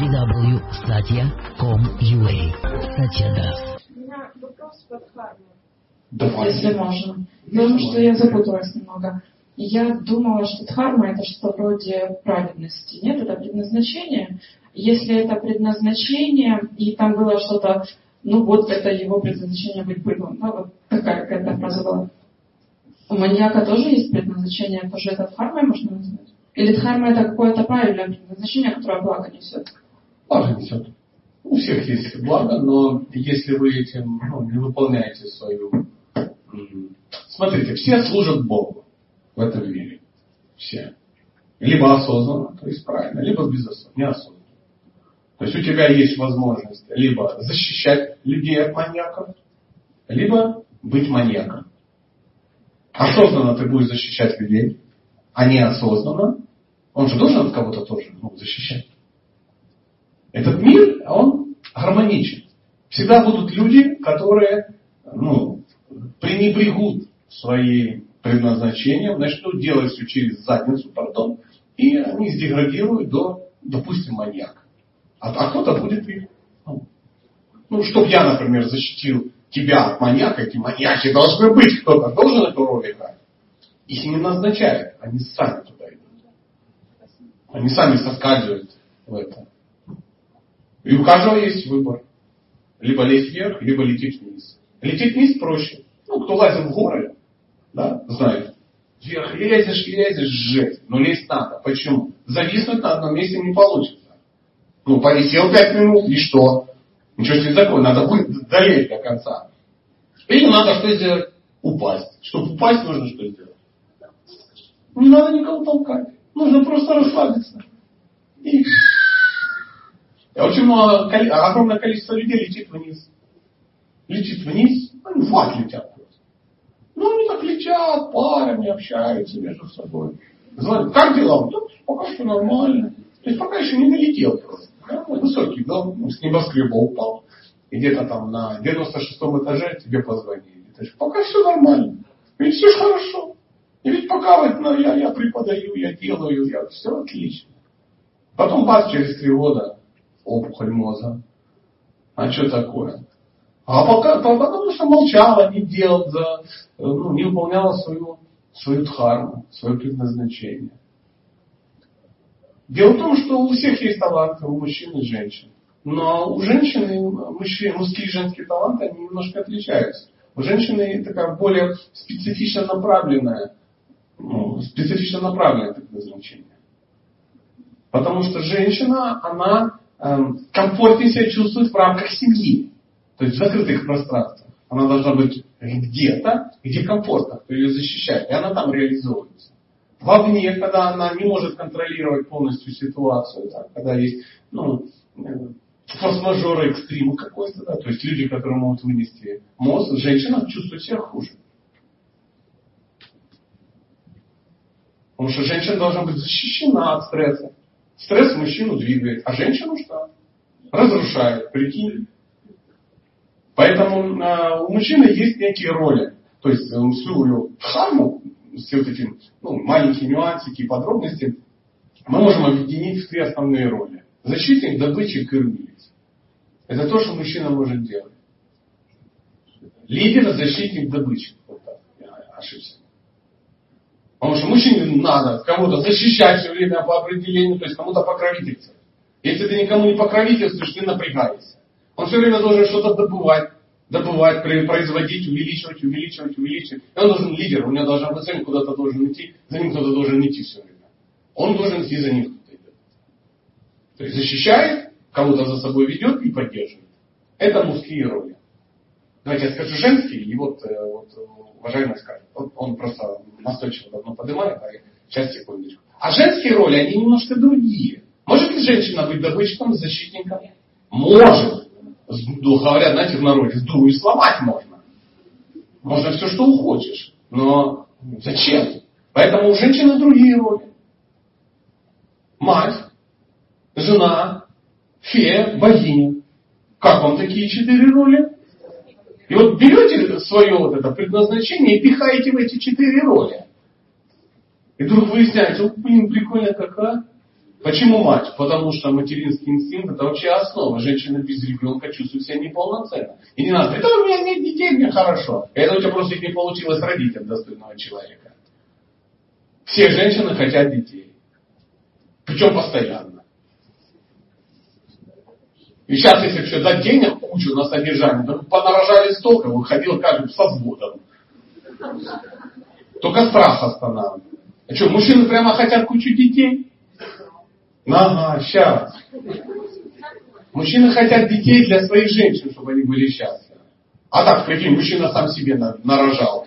www.satya.com.ua Satyadras. У меня вопрос по дхарме, Давай. если можно. Том, что я запуталась немного. Я думала, что дхарма это что-то вроде праведности. Нет, это предназначение. Если это предназначение, и там было что-то, ну вот это его предназначение быть быдлом. Да, вот такая какая-то фраза была. У маньяка тоже есть предназначение, тоже это дхармой можно назвать? Или дхарма это какое-то правильное предназначение, которое благо несет? Несет. У всех есть благо, но если вы этим ну, не выполняете свою... Смотрите, все служат Богу в этом мире. Все. Либо осознанно, то есть правильно, либо безосознанно, неосознанно. То есть у тебя есть возможность либо защищать людей от маньяков, либо быть маньяком. Осознанно ты будешь защищать людей, а неосознанно он же должен от кого-то тоже ну, защищать. Этот мир, он гармоничен. Всегда будут люди, которые ну, пренебрегут своим предназначением, начнут делать все через задницу, пардон, и они сдеградируют до, допустим, маньяка. А, а кто-то будет их. Ну, ну, чтоб я, например, защитил тебя от маньяка, эти маньяки должны быть, кто-то должен эту роль играть. Их не назначают, они сами туда идут. Они сами соскальзывают в это. И у каждого есть выбор. Либо лезть вверх, либо лететь вниз. Лететь вниз проще. Ну, кто лазит в горы, да, знает. Вверх лезешь, лезешь, жесть. Но лезть надо. Почему? Зависнуть на одном месте не получится. Ну, повисел пять минут, и что? Ничего себе такое, надо будет долезть до конца. Или надо что сделать? Упасть. Чтобы упасть, нужно что сделать? Не надо никого толкать. Нужно просто расслабиться. И коли- огромное количество людей летит вниз. Летит вниз, они в ад летят просто. Ну, они так летят, парами общаются между собой. Звонят, как дела? Да, пока что нормально. То есть пока еще не долетел просто. Ну, высокий дом, с небоскреба упал. И где-то там на 96-м этаже тебе позвонили. То есть пока все нормально. Ведь все хорошо. И ведь пока вот, ну, я, я преподаю, я делаю, я, все отлично. Потом бац, через три года опухоль мозга. А что такое? А пока, по- потому что молчала, не делала, ну, не выполняла свою, свою дхарму, свое предназначение. Дело в том, что у всех есть таланты, у мужчин и женщин. Но у женщины, мужчин, мужские и женские таланты, они немножко отличаются. У женщины такая более специфично направленная, ну, специфично направленное предназначение. Потому что женщина, она комфортнее себя чувствует в рамках семьи. То есть в закрытых пространствах. Она должна быть где-то, где комфортно, кто ее защищает. И она там реализуется. Вовне, когда она не может контролировать полностью ситуацию, да, когда есть ну, э, форс-мажоры, экстрим какой-то, да, то есть люди, которые могут вынести мозг, женщина чувствует себя хуже. Потому что женщина должна быть защищена от стресса. Стресс мужчину двигает, а женщину что? Разрушает, прикинь. Поэтому э, у мужчины есть некие роли. То есть э, всю дхарму, все вот эти ну, маленькие нюансики и подробности, мы можем объединить в три основные роли. Защитник, добытчик и кормилец. Это то, что мужчина может делать. Лидер, защитник, добытчик. Вот так, я ошибся. Потому что мужчине надо кого-то защищать все время по определению, то есть кому-то покровительствовать. Если ты никому не покровительствуешь, ты напрягаешься. Он все время должен что-то добывать, добывать, производить, увеличивать, увеличивать, увеличивать. И он должен лидер, у него должна быть цель, куда-то должен идти, за ним кто-то должен идти все время. Он должен идти за ним кто-то идет. То есть защищает, кого-то за собой ведет и поддерживает. Это мужские роли. Давайте я скажу женские, и вот, э, вот э, уважаемый скажет. Вот он просто настойчиво давно поднимает, а сейчас секундочку. А женские роли, они немножко другие. Может ли женщина быть добытчиком, защитником? Может. Ну, Говорят, знаете, в народе, сдуру и сломать можно. Можно все, что хочешь. Но зачем? Поэтому у женщины другие роли. Мать, жена, фея, богиня. Как вам такие четыре роли? И вот берете свое вот это предназначение и пихаете в эти четыре роли. И вдруг выясняется, «О, блин, прикольно какая. Почему мать? Потому что материнский инстинкт это вообще основа. Женщина без ребенка чувствует себя неполноценно. И не надо да у меня нет детей, мне хорошо. Это у тебя просто не получилось родить от достойного человека. Все женщины хотят детей. Причем постоянно. И сейчас, если все дать денег кучу на содержание, то понарожали столько, выходил каждый со взводом. Только страх останавливает. А что, мужчины прямо хотят кучу детей? Ага, сейчас. Мужчины хотят детей для своих женщин, чтобы они были счастливы. А так, прикинь, мужчина сам себе нарожал.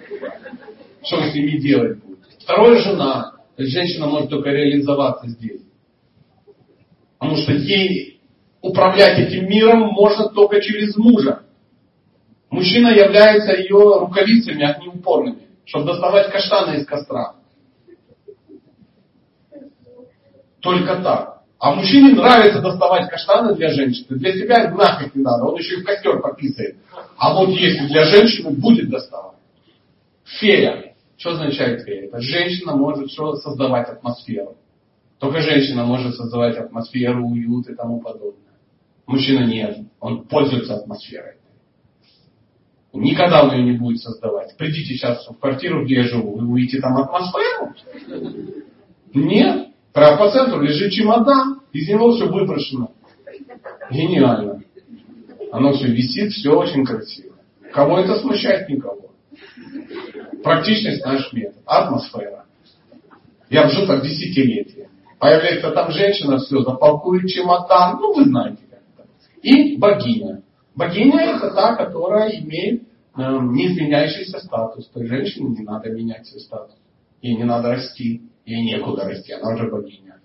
Что он с ними делать будет? Второе жена. Женщина может только реализоваться здесь. Потому что ей управлять этим миром можно только через мужа. Мужчина является ее рукавицами огнеупорными, чтобы доставать каштаны из костра. Только так. А мужчине нравится доставать каштаны для женщины. Для себя нафиг не надо. Он еще и в костер пописает. А вот если для женщины будет доставать. Фея. Что означает фея? Это женщина может что создавать атмосферу. Только женщина может создавать атмосферу, уют и тому подобное. Мужчина нет. Он пользуется атмосферой. Никогда он ее не будет создавать. Придите сейчас в квартиру, где я живу, вы увидите там атмосферу? Нет. Прямо по центру лежит чемодан, из него все выброшено. Гениально. Оно все висит, все очень красиво. Кого это смущает? Никого. Практичность наш метод. Атмосфера. Я жил так десятилетия. Появляется там женщина, все, запакует чемодан. Ну, вы знаете. И богиня. Богиня это та, которая имеет э, неизменяющийся статус. То есть женщине не надо менять свой статус. Ей не надо расти. Ей некуда расти, она уже богиня.